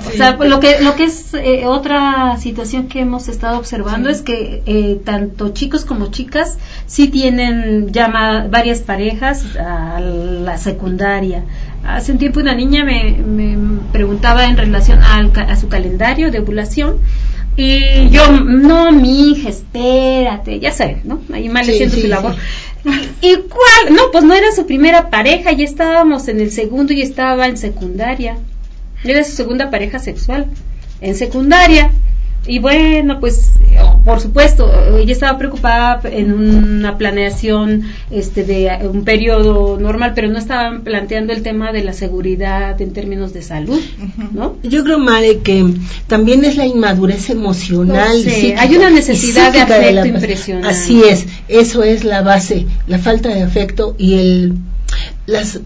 Speaker 4: O sea, lo que lo que es eh, otra situación que hemos estado observando es que eh, tanto chicos como chicas sí tienen ya varias parejas a la secundaria. Hace un tiempo una niña me, me preguntaba en relación al ca- a su calendario de ovulación y yo, no, mi hija, espérate, ya sabes, ¿no? Ahí mal haciendo
Speaker 8: sí,
Speaker 4: su labor. ¿Y cuál? No, pues no era su primera pareja, ya estábamos en el segundo y estaba en secundaria. Era su segunda pareja sexual, en secundaria. Y bueno, pues por supuesto, ella estaba preocupada en una planeación este de un periodo normal, pero no estaban planteando el tema de la seguridad en términos de salud, ¿no?
Speaker 8: Yo creo, Mare, que también es la inmadurez emocional.
Speaker 4: No sé,
Speaker 8: y psíquica-
Speaker 4: hay una necesidad de afecto
Speaker 8: la-
Speaker 4: impresionante.
Speaker 8: Así es, eso es la base, la falta de afecto y el las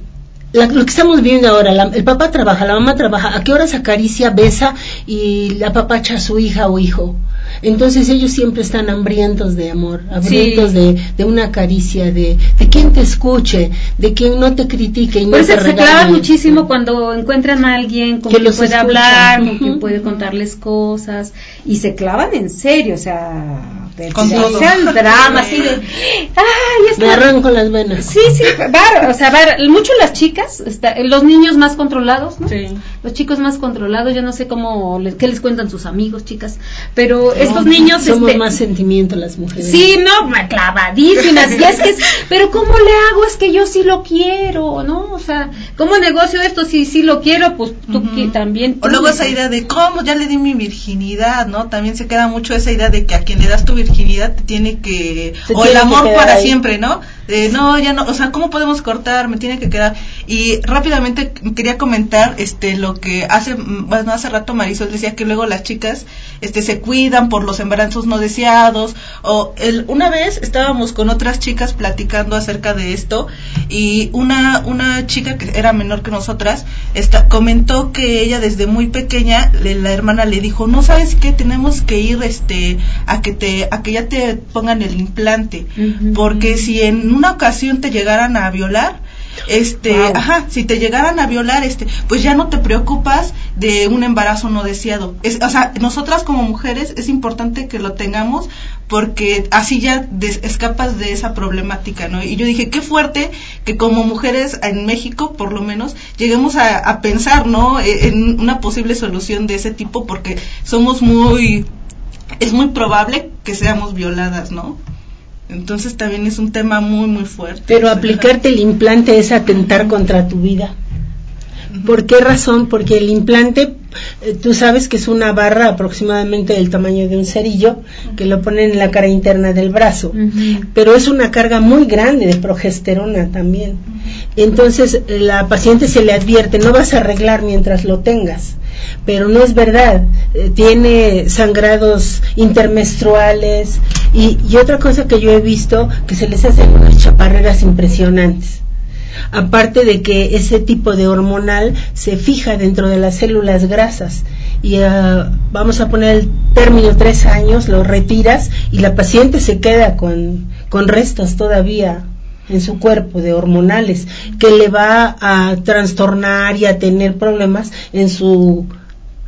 Speaker 8: la- lo que estamos viendo ahora, la- el papá trabaja, la mamá trabaja, a qué horas acaricia, besa y la papacha a su hija o hijo. Entonces ellos siempre están hambrientos de amor, hambrientos de, de una caricia, de, de quien te escuche, de quien no te critique y no
Speaker 4: Por eso
Speaker 8: te
Speaker 4: se clavan
Speaker 8: regañe.
Speaker 4: muchísimo cuando encuentran a alguien con
Speaker 8: Que
Speaker 4: quien
Speaker 8: los
Speaker 4: puede
Speaker 8: escucha.
Speaker 4: hablar, con
Speaker 8: Ujú.
Speaker 4: quien puede contarles cosas y se clavan en serio, o sea, de,
Speaker 5: Con todo.
Speaker 4: sean <laughs> dramas así de, ay,
Speaker 8: Me arranco las venas.
Speaker 4: Sí, sí, o sea, mucho las chicas, está- los niños más controlados.
Speaker 7: Sí.
Speaker 4: Los chicos más controlados, yo no sé cómo, les- qué les cuentan sus amigos, chicas, pero estos niños,
Speaker 8: Somos
Speaker 4: este,
Speaker 8: más sentimiento las mujeres.
Speaker 4: Sí, no, ma- clavadísimas. Y es que, es- pero ¿cómo le hago? Es que yo sí lo quiero, ¿no? O sea, ¿cómo negocio esto si sí lo quiero? Pues tú qui- también.
Speaker 5: O luego esa idea de cómo ya le di mi virginidad, ¿no? También se queda mucho esa idea de que a quien le das tu virginidad te tiene que
Speaker 8: Se
Speaker 5: o
Speaker 8: tiene
Speaker 5: el amor para
Speaker 8: ahí.
Speaker 5: siempre, ¿no? De, no, ya no, o sea, ¿cómo podemos cortar? Me tiene que quedar. Y rápidamente quería comentar este lo que hace bueno, hace rato Marisol decía que luego las chicas este se cuidan por los embarazos no deseados o el, una vez estábamos con otras chicas platicando acerca de esto y una una chica que era menor que nosotras esta, comentó que ella desde muy pequeña le- la hermana le dijo no sabes qué tenemos que ir este a que te a que ya te pongan el implante porque si en una ocasión te llegaran a violar este
Speaker 8: Wow.
Speaker 5: ajá si te llegaran a violar este pues ya no te preocupas de un embarazo no deseado. Es, o sea nosotras como mujeres es importante que lo tengamos porque así ya des- escapas de esa problemática no y yo dije qué fuerte que como mujeres en México por lo menos lleguemos a, a pensar no E- en una posible solución de ese tipo porque somos muy es muy probable que seamos violadas no entonces también es un tema muy muy fuerte
Speaker 8: Pero aplicarte el implante es atentar contra tu vida. ¿Por qué razón? Porque el implante, eh, tú sabes que es una barra aproximadamente del tamaño de un cerillo que lo ponen en la cara interna del brazo. Pero es una carga muy grande de progesterona también. Entonces eh, la paciente se le advierte, no vas a arreglar mientras lo tengas. Pero no es verdad, eh, tiene sangrados intermenstruales y, y otra cosa que yo he visto que se les hacen unas chaparreras impresionantes. Aparte de que ese tipo de hormonal se fija dentro de las células grasas. Y ah, vamos a poner el término tres años, lo retiras y la paciente se queda con, con restos todavía en su cuerpo de hormonales que le va a trastornar y a tener problemas en su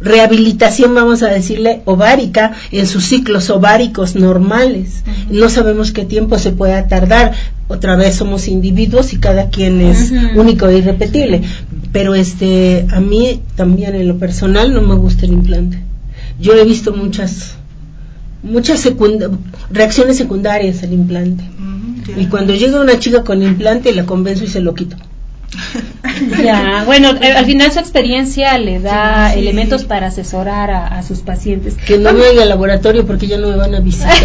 Speaker 8: rehabilitación, vamos a decirle, ovárica, en sus ciclos ováricos normales. No sabemos qué tiempo se pueda tardar. Otra vez somos individuos y cada quien es único e irrepetible. Pero este, a mí también en lo personal no me gusta el implante. Yo he visto muchas, muchas reacciones secundarias al implante.
Speaker 5: Ujú, ya.
Speaker 8: Y cuando llega una chica con implante, la convenzo y se lo quito. <laughs>
Speaker 4: Ya, bueno, eh, al final su experiencia le da
Speaker 5: Sí, sí.
Speaker 4: elementos para asesorar a, a sus pacientes.
Speaker 8: Que no me vaya al laboratorio porque ya no me van a visitar. <laughs>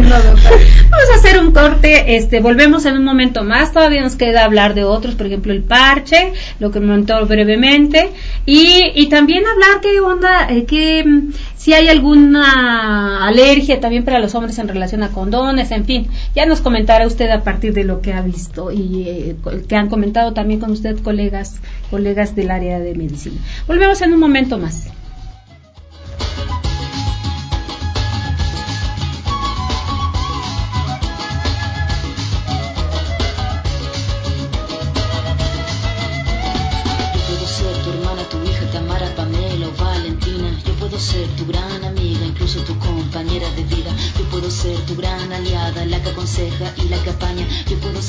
Speaker 4: No, doctor. Vamos a hacer un corte, este, volvemos en un momento más, todavía nos queda hablar de otros, por ejemplo el parche, lo que comentó brevemente, y, y también hablar qué onda, eh, mm, si hay alguna alergia también para los hombres en relación a condones, en fin, ya nos comentará usted a partir de lo que ha visto y eh, que han comentado también con usted colegas, colegas del área de medicina. Volvemos en un momento más.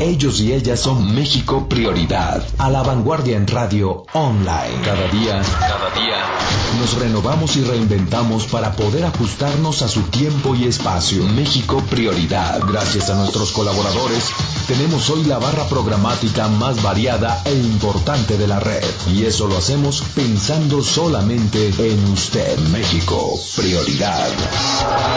Speaker 1: Ellos y ellas son México Prioridad. A la vanguardia en radio online. Cada día, cada día. Nos renovamos y reinventamos para poder ajustarnos a su tiempo y espacio. México Prioridad. Gracias a nuestros colaboradores, tenemos hoy la barra programática más variada e importante de la red. Y eso lo hacemos pensando solamente en usted. México Prioridad.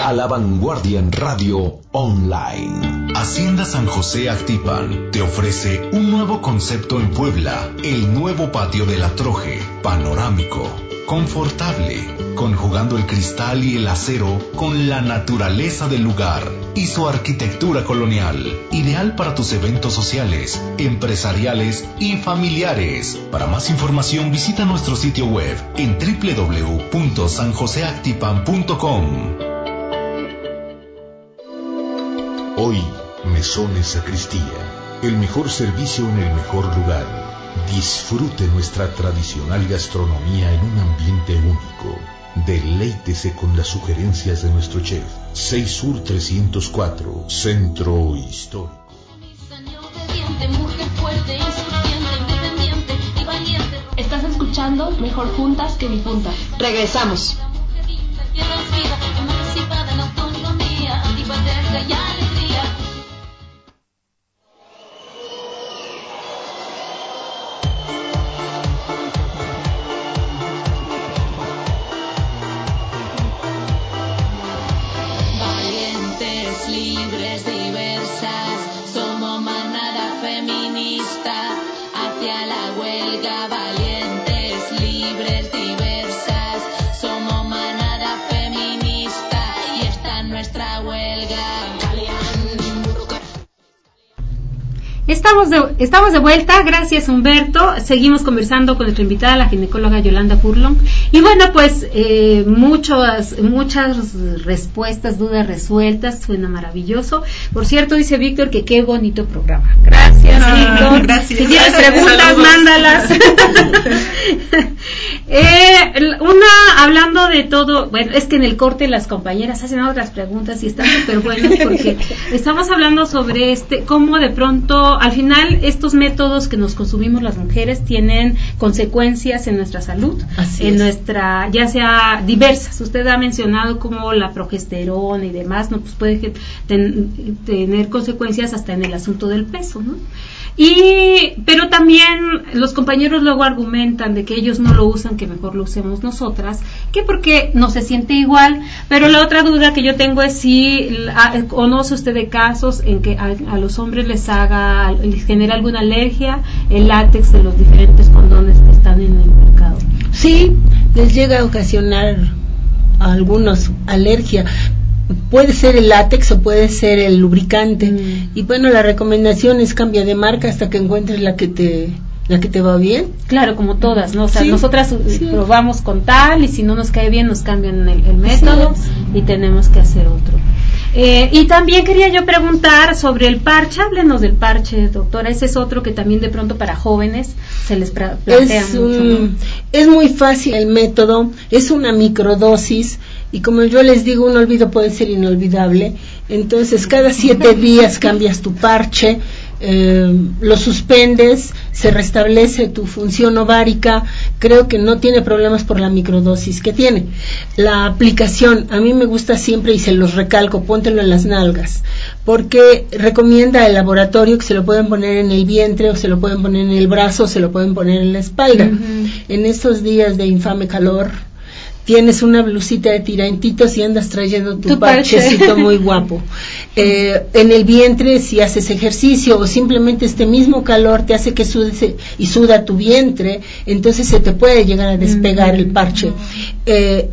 Speaker 1: A la vanguardia en radio online.
Speaker 11: Hacienda San José Actipan te ofrece un nuevo concepto en Puebla, el nuevo patio de la Troje, panorámico, confortable, conjugando el cristal y el acero con la naturaleza del lugar y su arquitectura colonial, ideal para tus eventos sociales, empresariales y familiares. Para más información visita nuestro sitio web en www.sanjoseactipan.com.
Speaker 12: Hoy, Mesones Sacristía, el mejor servicio en el mejor lugar. Disfrute nuestra tradicional gastronomía en un ambiente único. Deleítese con las sugerencias de nuestro chef. 6 Sur 304, Centro Histórico.
Speaker 9: Obediente, mujer fuerte, insurgente, independiente y valiente.
Speaker 10: Estás escuchando Mejor Juntas que Difuntas.
Speaker 2: Regresamos.
Speaker 4: Estamos de, estamos de vuelta, gracias Humberto. Seguimos conversando con nuestra invitada, la ginecóloga Yolanda Furlong. Y bueno, pues eh, muchas, muchas respuestas, dudas resueltas, suena maravilloso. Por cierto, dice Víctor que qué bonito programa. Gracias,
Speaker 5: Ah,
Speaker 4: Víctor.
Speaker 5: gracias.
Speaker 4: Si tienes preguntas,
Speaker 5: saludos.
Speaker 4: mándalas. <laughs> Eh, una, hablando de todo, bueno, es que en el corte las compañeras hacen otras preguntas y están súper buenas porque <laughs> estamos hablando sobre este, cómo de pronto, al final, estos métodos que nos consumimos las mujeres tienen consecuencias en nuestra salud,
Speaker 8: Así
Speaker 4: en
Speaker 8: es.
Speaker 4: nuestra, ya sea diversas. Usted ha mencionado como la progesterona y demás, no, pues puede ten- tener consecuencias hasta en el asunto del peso, ¿no? Y, pero también los compañeros luego argumentan de que ellos no lo usan, que mejor lo usemos nosotras, que porque no se siente igual. Pero la otra duda que yo tengo es si conoce usted de casos en que a, los hombres les haga, les genera alguna alergia el látex de los diferentes condones que están en el mercado.
Speaker 8: Sí, les llega a ocasionar a algunos alergia, puede ser el látex o puede ser el lubricante. Mm. Y bueno, la recomendación es cambia de marca hasta que encuentres la que te la que te va bien.
Speaker 4: Claro, como todas, ¿no? O sea, nosotras eh, probamos con tal y si no nos cae bien nos cambian el, el método y tenemos que hacer otro. Eh, y también quería yo preguntar sobre el parche, háblenos del parche, doctora, ese es otro que también de pronto para jóvenes se les plantea
Speaker 8: es, mucho. Es muy fácil el método, es una microdosis y como yo les digo, un olvido puede ser inolvidable. Entonces, cada siete <laughs> días cambias tu parche, eh, lo suspendes, se restablece tu función ovárica. Creo que no tiene problemas por la microdosis que tiene. La aplicación, a mí me gusta siempre y se los recalco, póntelo en las nalgas, porque recomienda el laboratorio que se lo pueden poner en el vientre o se lo pueden poner en el brazo o se lo pueden poner en la espalda. En estos días de infame calor, tienes una blusita de tirantitos y andas trayendo tu, parchecito muy <laughs> guapo. Eh, en el vientre, si haces ejercicio o simplemente este mismo calor te hace que sude y suda tu vientre, entonces se te puede llegar a despegar el parche. Eh,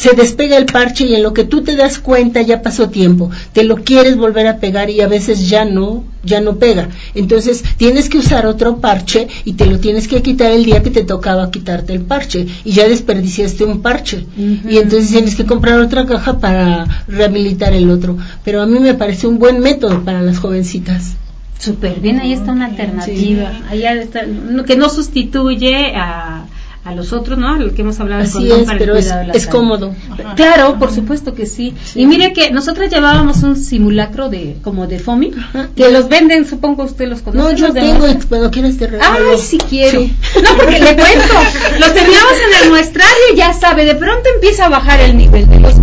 Speaker 8: se despega el parche y en lo que tú te das cuenta ya pasó tiempo, te lo quieres volver a pegar y a veces ya no, ya no pega. Entonces tienes que usar otro parche y te lo tienes que quitar el día que te tocaba quitarte el parche y ya desperdiciaste un parche y entonces tienes que comprar otra caja para rehabilitar el otro. Pero a mí me parece un buen método para las jovencitas.
Speaker 4: Súper bien, ahí está una alternativa, está, que no sustituye a a los otros, ¿no? Lo que hemos hablado
Speaker 8: Así es, pero es, cómodo.
Speaker 4: Claro, por supuesto que sí. Y mire que nosotros llevábamos un simulacro de como de FOMI, que los venden, supongo usted los conoce.
Speaker 8: No, yo tengo, cuando quieres te
Speaker 4: regalo. Ay, si quiero. No, porque le cuento, los teníamos en el muestrario y ya sabe, de pronto empieza a bajar el nivel de los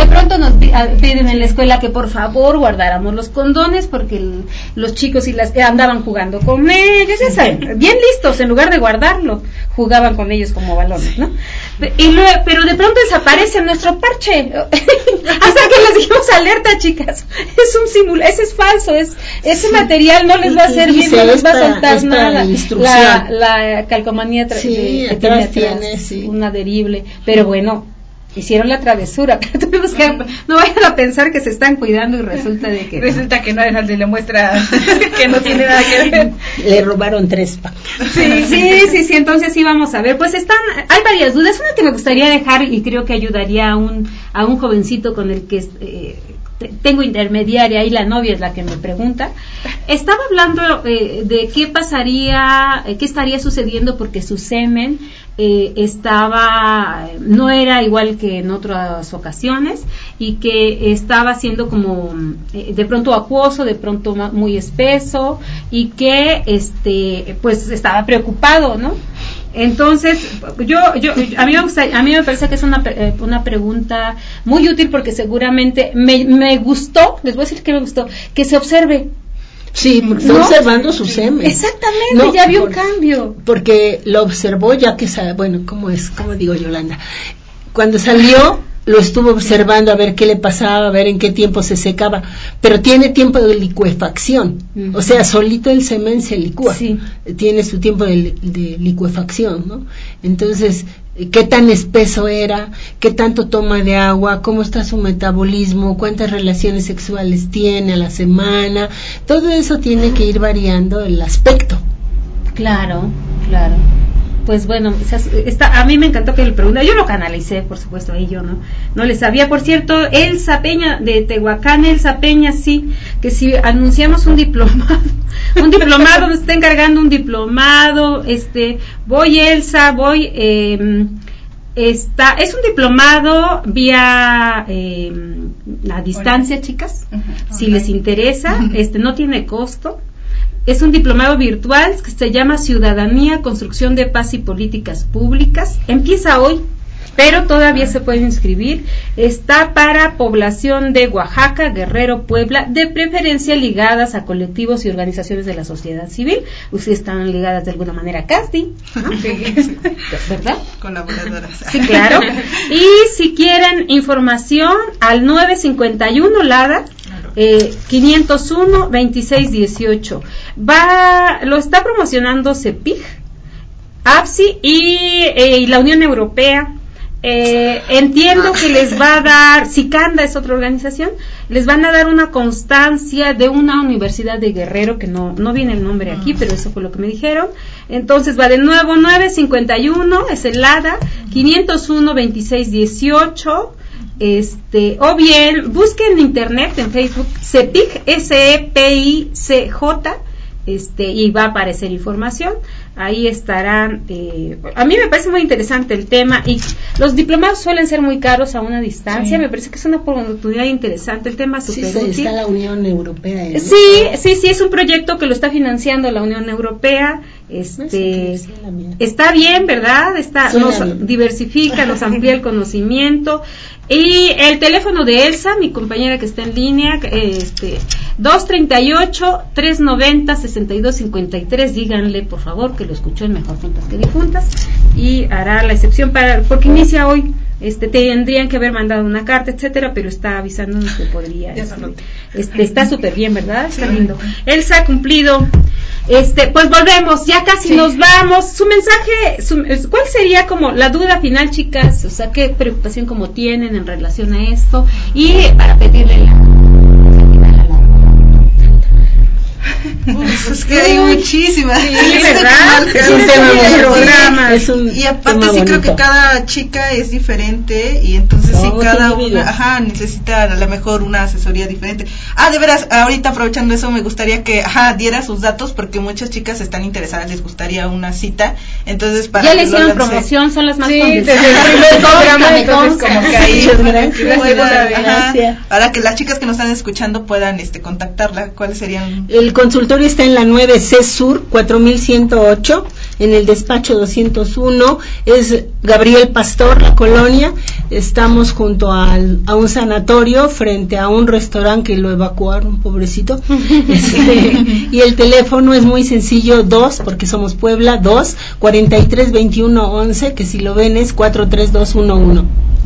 Speaker 4: de pronto nos ah, piden en la escuela que por favor guardáramos los condones porque los chicos y las andaban jugando con ellos, ya saben, bien listos, en lugar de guardarlo jugaban con ellos como balones, ¿no? Y pero de pronto desaparece nuestro parche. <laughs> Hasta que les dijimos alerta, chicas. Es un simul, ese es falso, es ese material no les va a servir, no les va a soltar nada. La, la, calcomanía sí, tiene, un adherible, pero bueno, hicieron la travesura, tuvimos <laughs> que, no vayan a pensar que se están cuidando y resulta de que
Speaker 7: resulta que no es le muestra <laughs> que no tiene nada que ver.
Speaker 8: Le robaron tres
Speaker 4: Sí, sí, sí, sí, entonces sí vamos a ver. Pues están, hay varias dudas, una que me gustaría dejar y creo que ayudaría a un, a un jovencito con el que eh, tengo intermediaria y la novia es la que me pregunta. Estaba hablando eh, de qué pasaría, eh, qué estaría sucediendo porque su semen eh, estaba, no era igual que en otras ocasiones y que estaba siendo como eh, de pronto acuoso, de pronto muy espeso y que este, pues estaba preocupado, ¿no? Entonces, yo, yo, a mí me gusta, a mí me parece que es una, eh, una pregunta muy útil porque seguramente me, me gustó, les voy a decir que me gustó, que se observe
Speaker 8: Sí, está observando su semen.
Speaker 4: Exactamente, ya vio un cambio.
Speaker 8: Porque lo observó ya que sabe, bueno, ¿cómo es? ¿Cómo digo Yolanda? Cuando salió, lo estuvo observando a ver qué le pasaba, a ver en qué tiempo se secaba, pero tiene tiempo de licuefacción, o sea, solito el semen se licúa, tiene su tiempo de, de licuefacción, ¿no? Entonces, qué tan espeso era, qué tanto toma de agua, cómo está su metabolismo, cuántas relaciones sexuales tiene a la semana, todo eso tiene que ir variando el aspecto.
Speaker 4: Claro, claro pues bueno, a mí me encantó que le pregunta, yo lo canalicé, por supuesto, ahí yo no, no le sabía, por cierto, Elsa Peña de Tehuacán, Elsa Peña, sí, que si anunciamos un diplomado, <laughs> un diplomado, nos está encargando un diplomado, este, voy Elsa, voy, eh, está, es un diplomado vía eh, a distancia, chicas, si les interesa, este, no tiene costo, es un diplomado virtual que se llama Ciudadanía, Construcción de Paz y Políticas Públicas. Empieza hoy. pero todavía se puede inscribir. Está para población de Oaxaca, Guerrero, Puebla, de preferencia ligadas a colectivos y organizaciones de la sociedad civil. Ustedes están ligadas de alguna manera a CASTI, ¿verdad?
Speaker 5: Colaboradoras.
Speaker 4: Sí, claro. Y si quieren información, al 951 LADA, eh, 501 2618. Va, lo está promocionando CEPIG, APSI y, eh, y la Unión Europea. Eh, entiendo que les va a dar, Sicanda es otra organización, les van a dar una constancia de una universidad de Guerrero, que no, no viene el nombre aquí, pero eso fue lo que me dijeron. Entonces va de nuevo 951, es el ADA, 501 2618 este, o bien busquen en internet, en Facebook, CEPIC, S-E-P-I-C-J, este, y va a aparecer información. Ahí estarán. Eh, a mí me parece muy interesante el tema y los diplomados suelen ser muy caros a una distancia.
Speaker 8: Sí.
Speaker 4: Me parece que es una oportunidad interesante el tema.
Speaker 8: Sí,
Speaker 4: súper
Speaker 8: sí,
Speaker 4: útil.
Speaker 8: está la Unión Europea.
Speaker 4: Sí, sí, sí, es un proyecto que lo está financiando la Unión Europea. Este, está bien, ¿verdad? Está,
Speaker 8: Suena
Speaker 4: nos
Speaker 8: bien.
Speaker 4: diversifica, nos amplía el <laughs> conocimiento. Y el teléfono de Elsa, mi compañera que está en línea, este, 238-390-6253. Díganle, por favor, que lo escuchó en Mejor Juntas que Difuntas. Y hará la excepción para, porque inicia hoy. Este, tendrían que haber mandado una carta, etcétera, pero está avisándonos que podría.
Speaker 5: Ya
Speaker 4: este, este, está súper bien, ¿verdad? Está lindo. Elsa ha cumplido. Este, pues volvemos, ya casi nos vamos. Su mensaje, su- ¿cuál sería como la duda final, chicas? O sea, ¿qué preocupación como tienen en relación a esto? Y para pedirle la...
Speaker 5: es que hay muchísimas.
Speaker 4: Sí, Es un tema programa.
Speaker 5: Y aparte sí creo que cada chica es diferente y entonces sí
Speaker 8: Somos
Speaker 5: cada una ajá, necesita a lo mejor una asesoría diferente. Ah, de veras, ahorita aprovechando eso me gustaría que ajá, diera sus datos porque muchas chicas están interesadas, les gustaría una cita. Entonces para
Speaker 4: Ya le hicieron promoción, son las más
Speaker 7: Sí,
Speaker 4: convencidas.
Speaker 7: desde el primer programa,
Speaker 4: Me
Speaker 7: entonces
Speaker 4: consta.
Speaker 7: como que ahí
Speaker 8: Muchas gracias.
Speaker 5: Pueden,
Speaker 7: Ajá.
Speaker 5: ajá, para que las chicas que nos están escuchando puedan este contactarla, ¿cuáles serían?
Speaker 8: El consultorio está en la 9C Sur 4108, en el despacho 201. Es Gabriel Pastor, la colonia. Estamos junto al- a un sanatorio frente a un restaurante que lo evacuaron, pobrecito. <laughs> Este, y el teléfono es muy sencillo, 2, porque somos Puebla, 2 43 21 11, que si lo ven es 43211.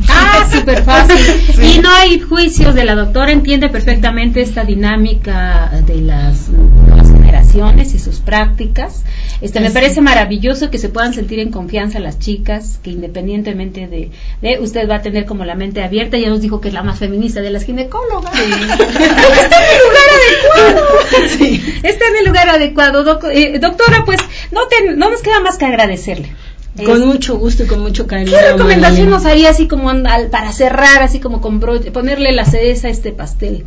Speaker 4: Ah, <laughs> súper fácil. <laughs> Y no hay juicios de la doctora, entiende perfectamente esta dinámica de las nuevas generaciones y sus prácticas. Este, me parece maravilloso que se puedan sentir en confianza las chicas, que independientemente de, de usted va a tener como la mente abierta, ya nos dijo que es la más feminista de las ginecólogas. <laughs> Está en el lugar adecuado. Está en el lugar adecuado. Doc- eh, doctora, pues no, te- no nos queda más que agradecerle.
Speaker 8: Con
Speaker 4: Es-
Speaker 8: mucho gusto y con mucho cariño.
Speaker 4: ¿Qué recomendación nos haría así como al- para cerrar, así como con broche, ponerle la cereza a este pastel?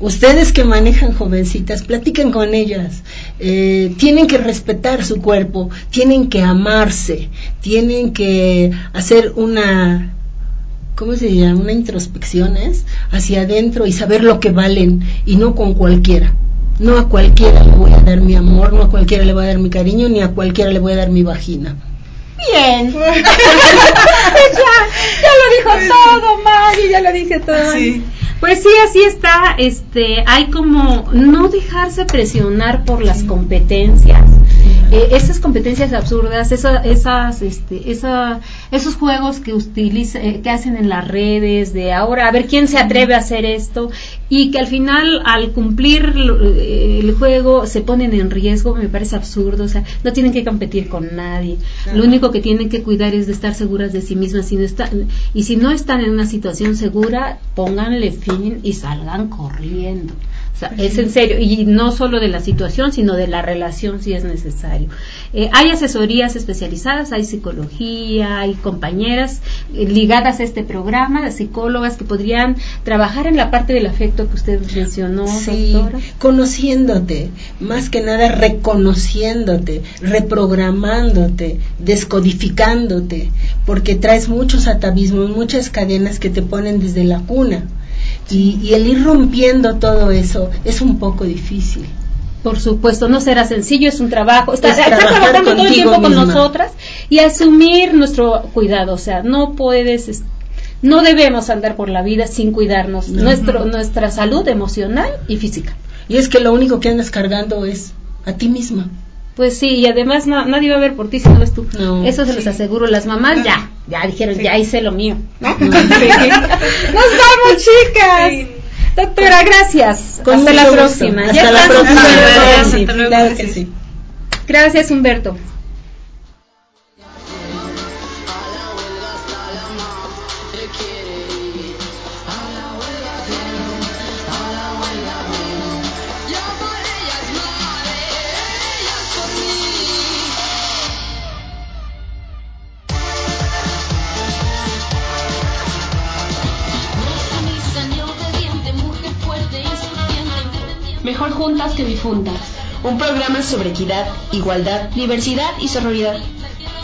Speaker 8: Ustedes que manejan jovencitas, platiquen con ellas. Eh, tienen que respetar su cuerpo, tienen que amarse, tienen que hacer una, ¿cómo se llama? Una introspección ¿es? hacia adentro y saber lo que valen y no con cualquiera. No a cualquiera le voy a dar mi amor, no a cualquiera le voy a dar mi cariño, ni a cualquiera le voy a dar mi vagina.
Speaker 4: Bien. <laughs> ya, ya lo dijo todo, Maggie, ya lo dije todo.
Speaker 5: Sí.
Speaker 4: Pues sí, así está. Este, hay como no dejarse presionar por las competencias. Eh, esas competencias absurdas, esa- esas, este, esa, esos juegos que utiliza, eh, que hacen en las redes de ahora a ver quién se atreve a hacer esto y que al final al cumplir eh, el juego se ponen en riesgo, me parece absurdo. O sea, no tienen que competir con nadie. Lo único que tienen que cuidar es de estar seguras de sí mismas. Si no están, y si no están en una situación segura, pónganle fin y salgan corriendo. O sea, es en serio, y no solo de la situación, sino de la relación si es necesario. Eh, hay asesorías especializadas, hay psicología, hay compañeras eh, ligadas a este programa, psicólogas que podrían trabajar en la parte del afecto que usted mencionó,
Speaker 8: Sí,
Speaker 4: doctora.
Speaker 8: conociéndote, más que nada reconociéndote, reprogramándote, descodificándote, porque traes muchos atavismos, muchas cadenas que te ponen desde la cuna. Y, y el ir rompiendo todo eso es un poco difícil.
Speaker 4: Por supuesto, no será sencillo, es un trabajo. Está,
Speaker 8: Es
Speaker 4: está
Speaker 8: trabajar
Speaker 4: trabajando todo el tiempo con nosotras y asumir nuestro cuidado. O sea, no puedes, es- no debemos andar por la vida sin cuidarnos
Speaker 8: No.
Speaker 4: nuestro, nuestra salud emocional y física.
Speaker 8: Y es que lo único que andas cargando es a ti misma.
Speaker 4: Pues sí, y además na- nadie va a ver por ti si no ves tú.
Speaker 8: No,
Speaker 4: Eso se los aseguro. Las mamás ya, ya dijeron, ya hice lo mío. <laughs> ¿no?
Speaker 8: Sí.
Speaker 4: Nos vamos, chicas. Doctora, gracias.
Speaker 8: Con
Speaker 4: Hasta la próxima.
Speaker 8: Hasta
Speaker 4: Ya
Speaker 8: la próxima.
Speaker 6: Hasta
Speaker 8: claro que sí.
Speaker 4: Gracias, Humberto.
Speaker 10: Que difuntas.
Speaker 9: Un programa sobre equidad, igualdad, diversidad y sororidad.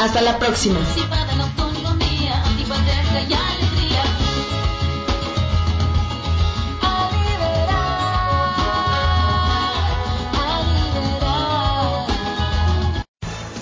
Speaker 9: Hasta la próxima.